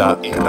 En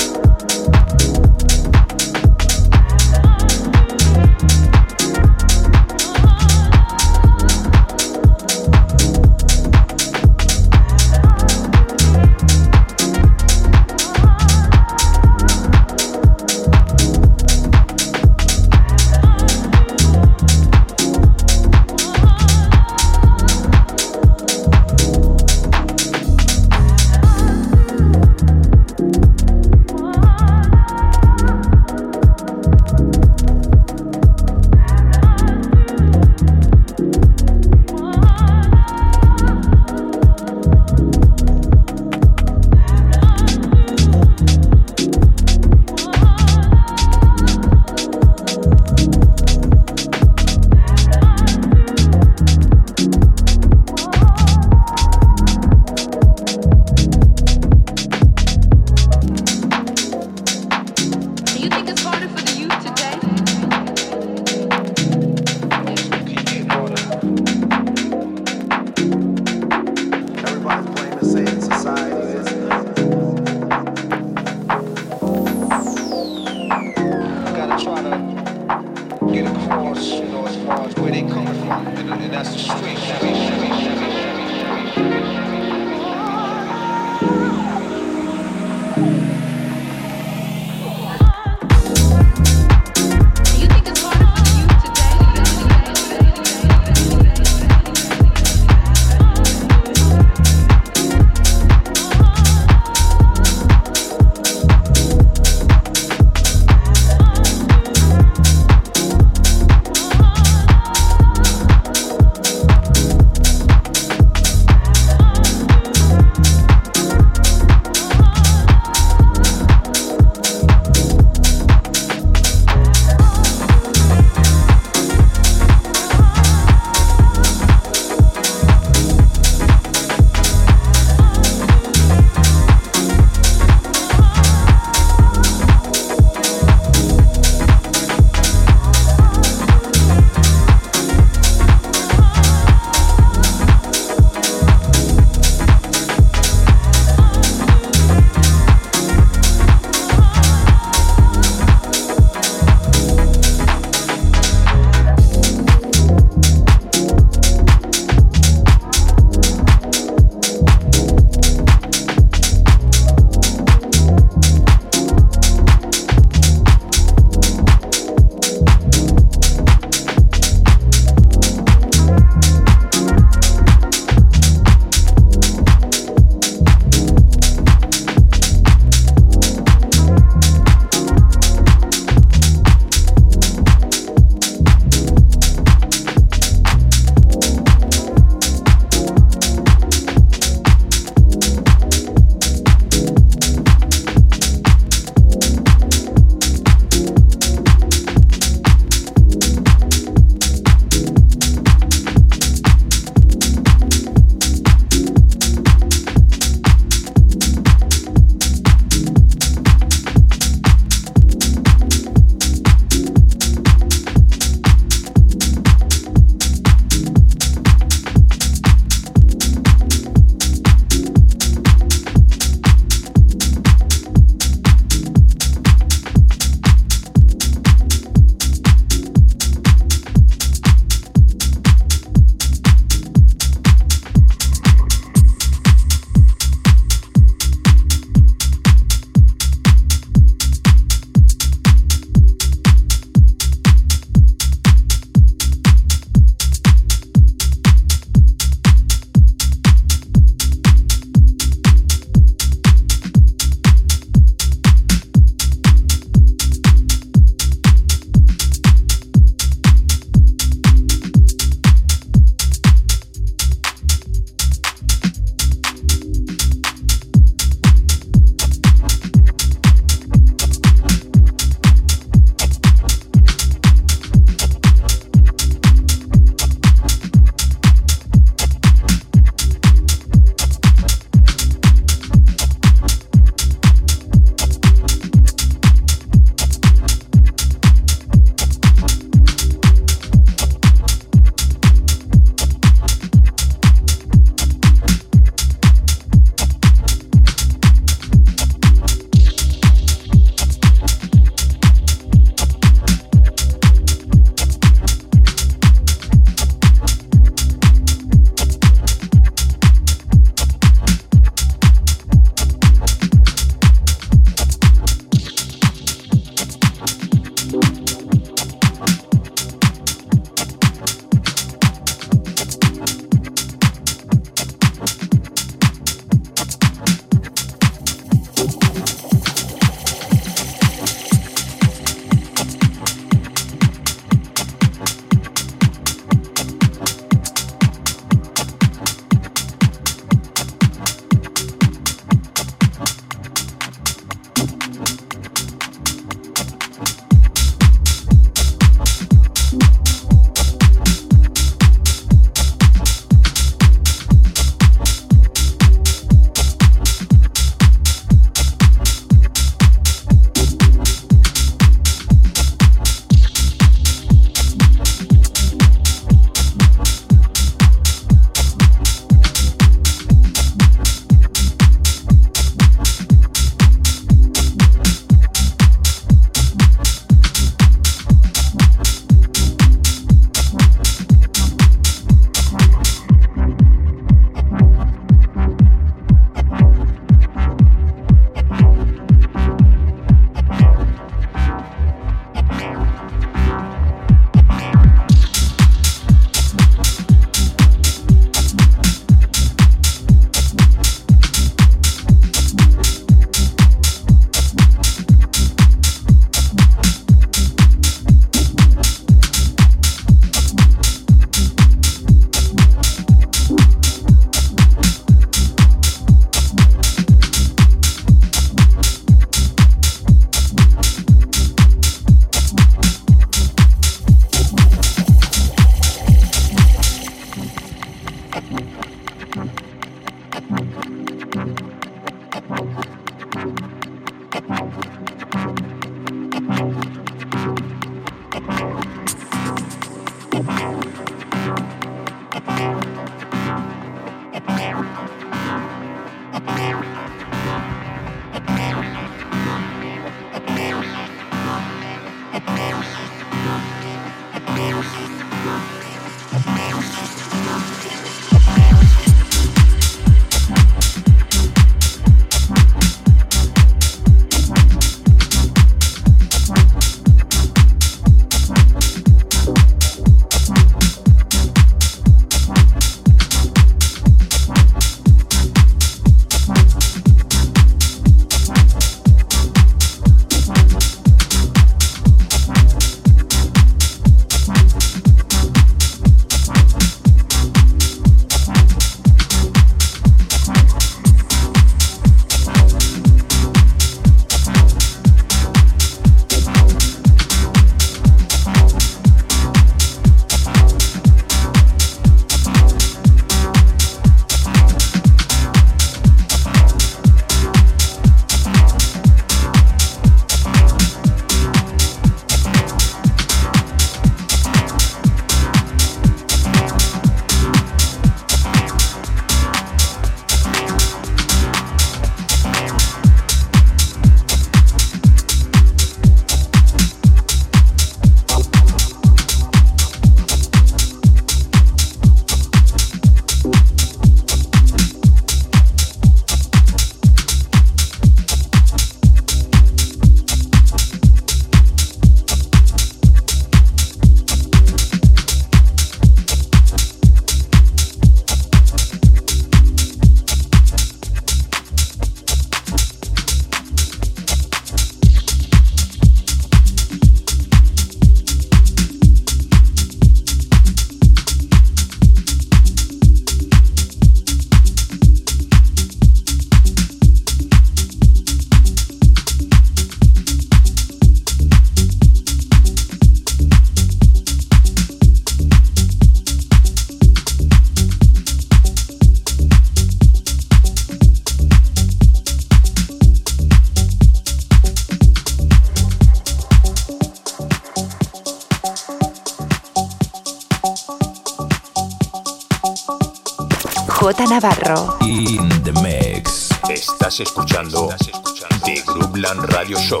Radio Show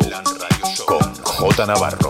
con J Navarro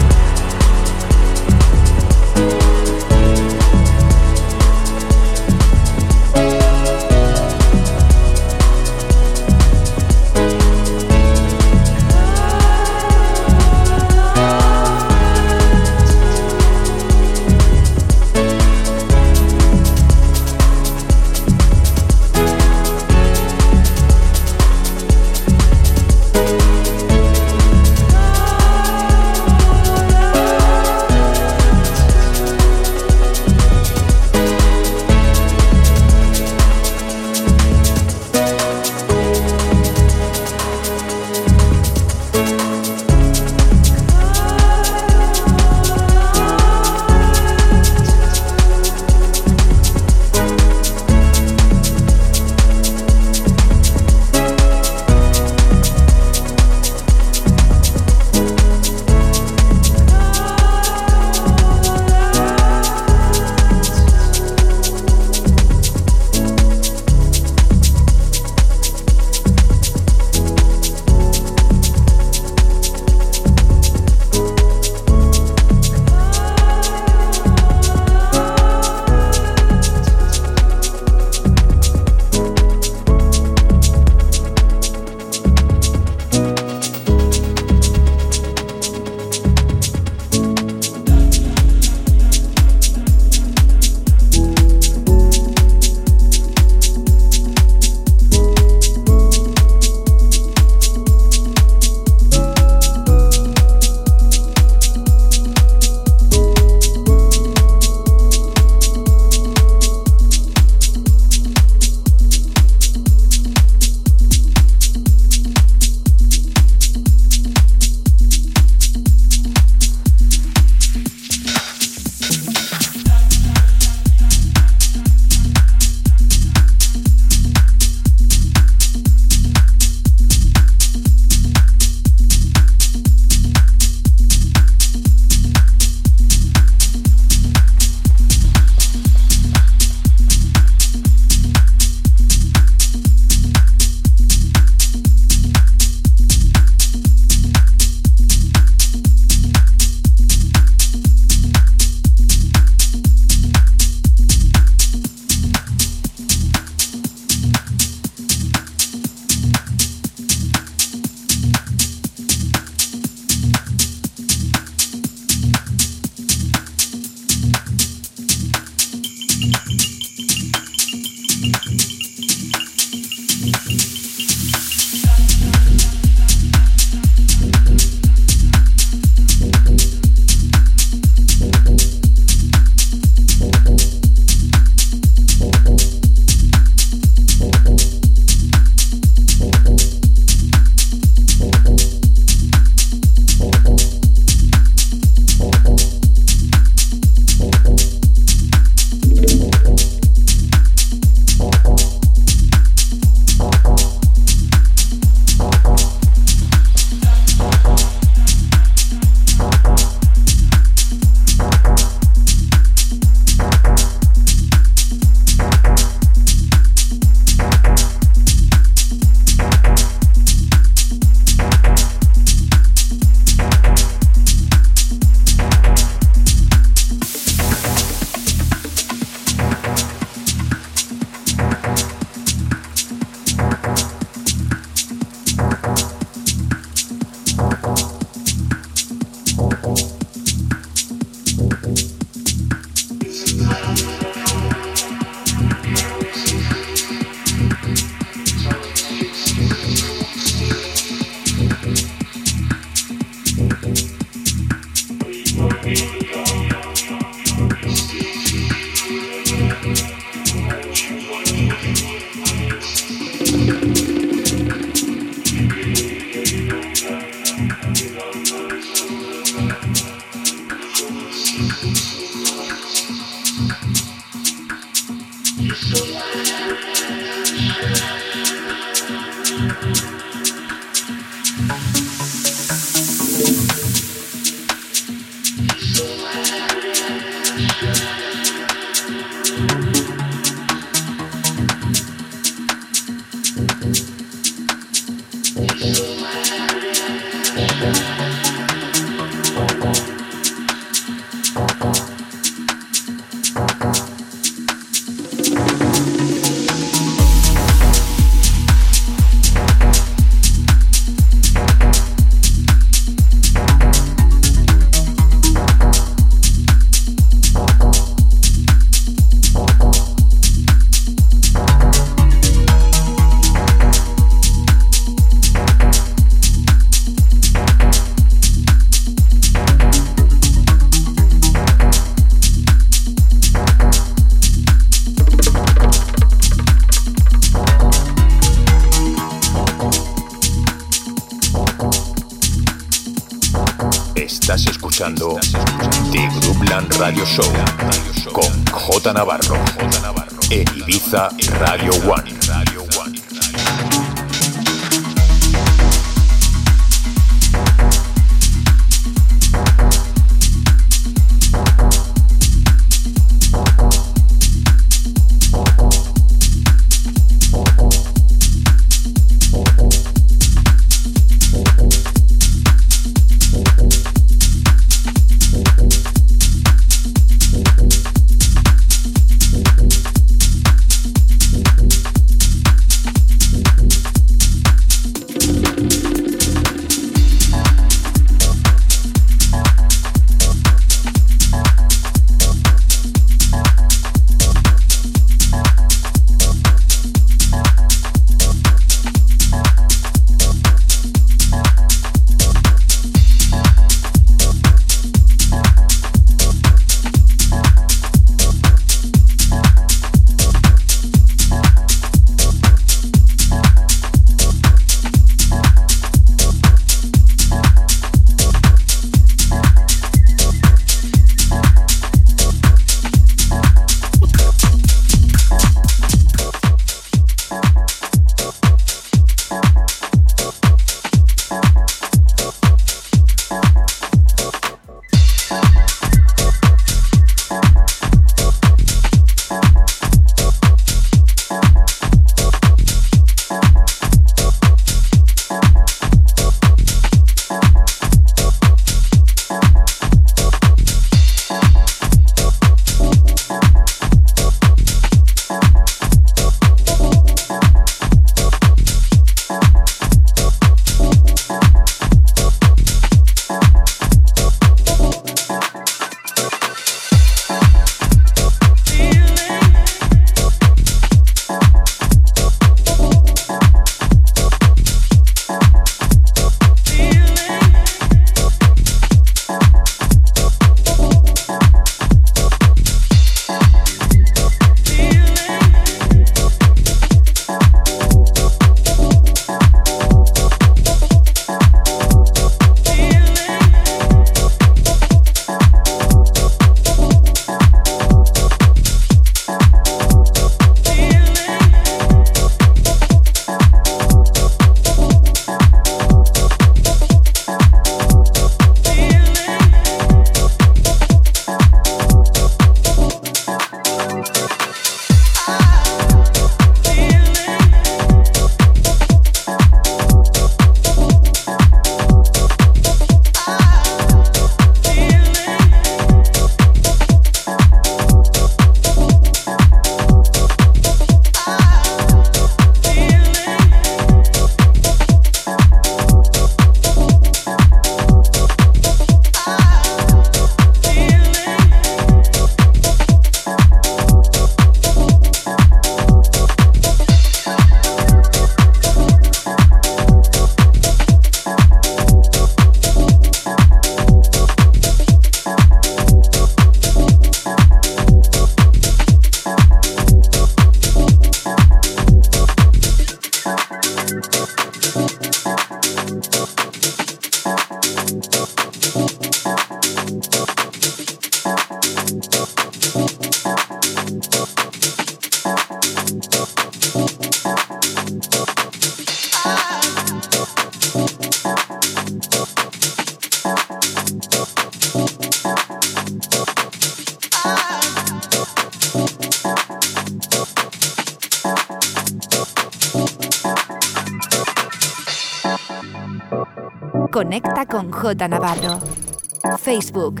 Facebook,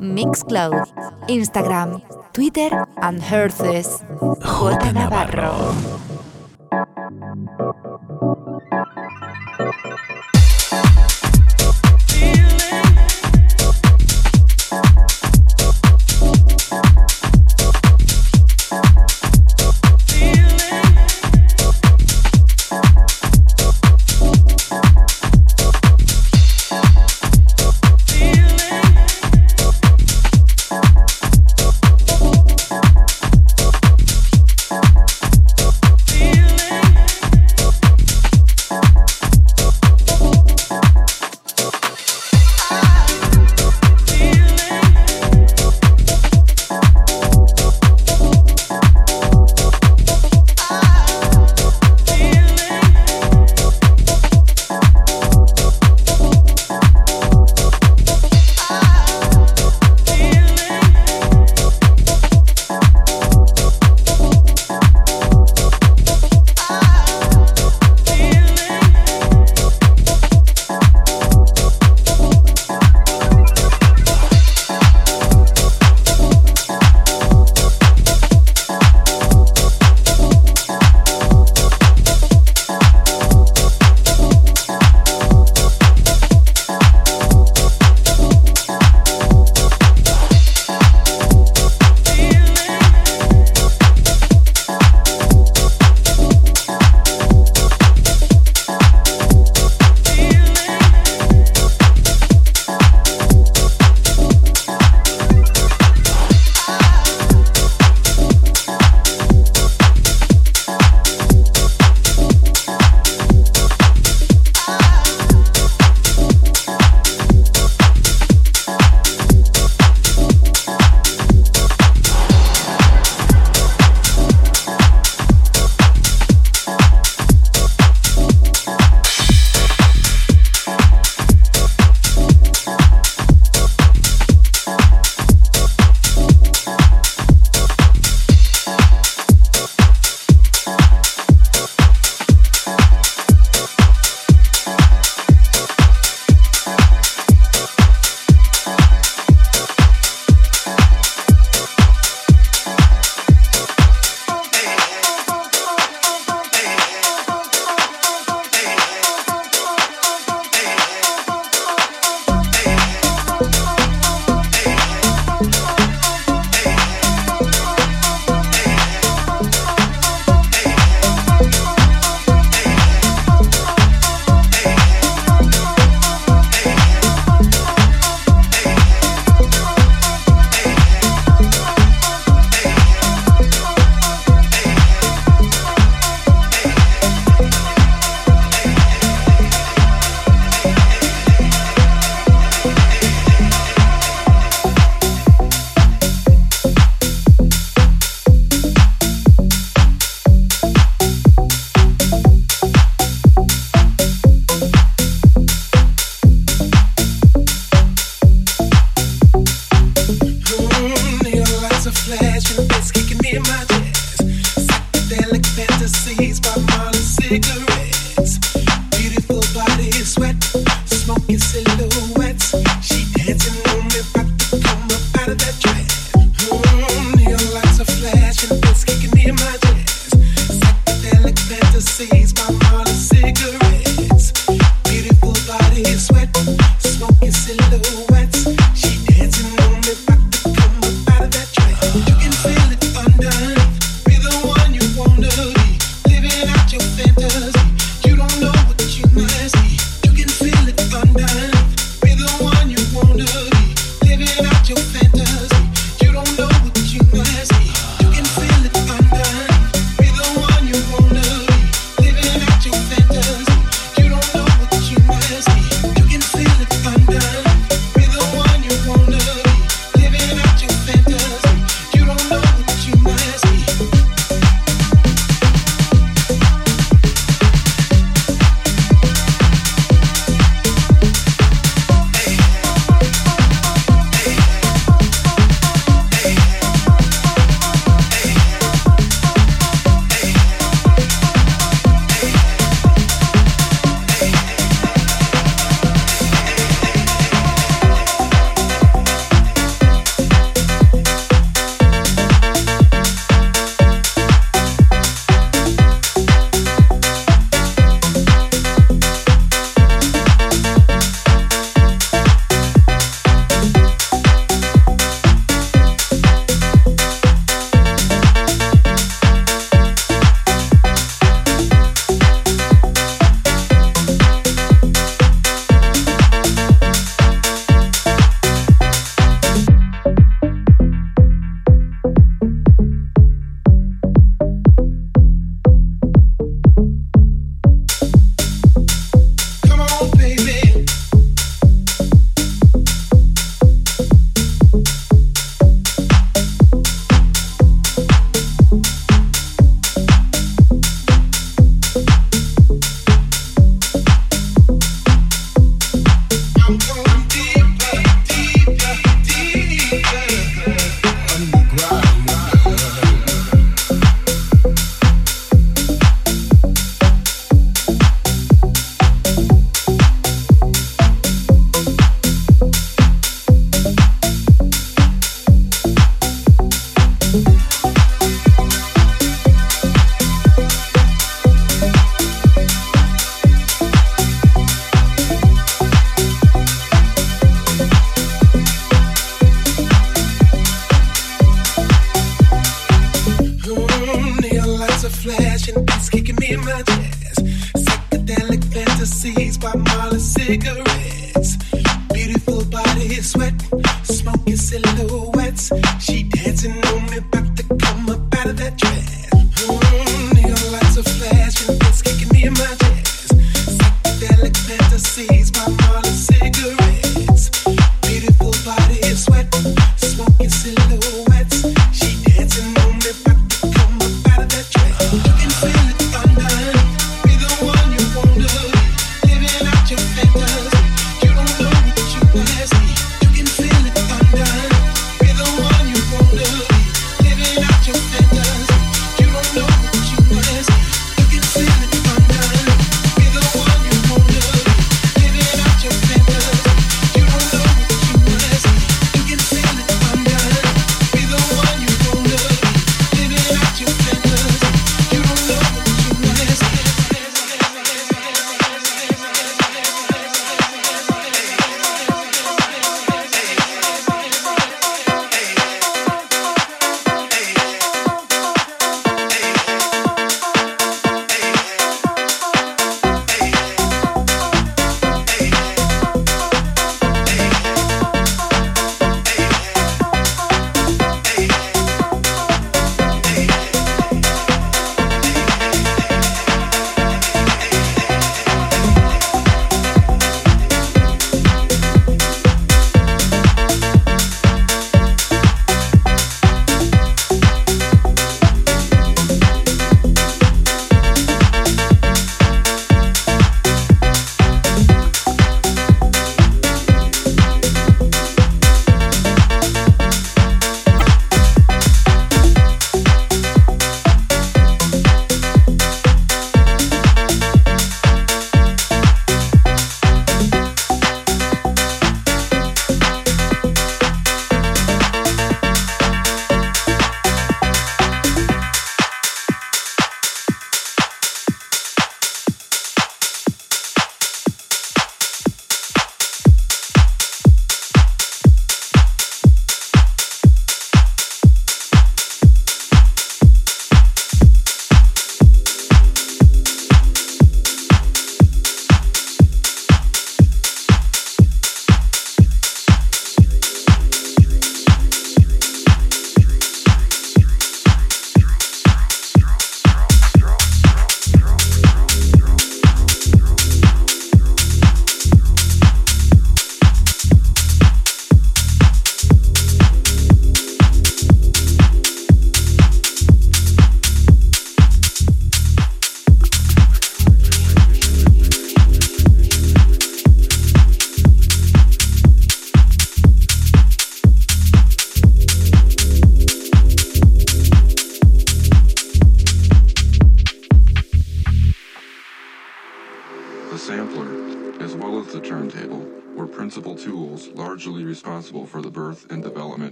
Mixcloud, Instagram, Twitter and Herces. J Navarro.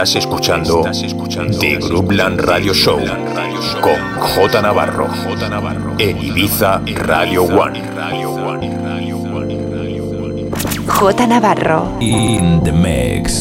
Estás escuchando The Groupland Radio Show con J Navarro. En Ibiza Radio One. J Navarro. In the mix.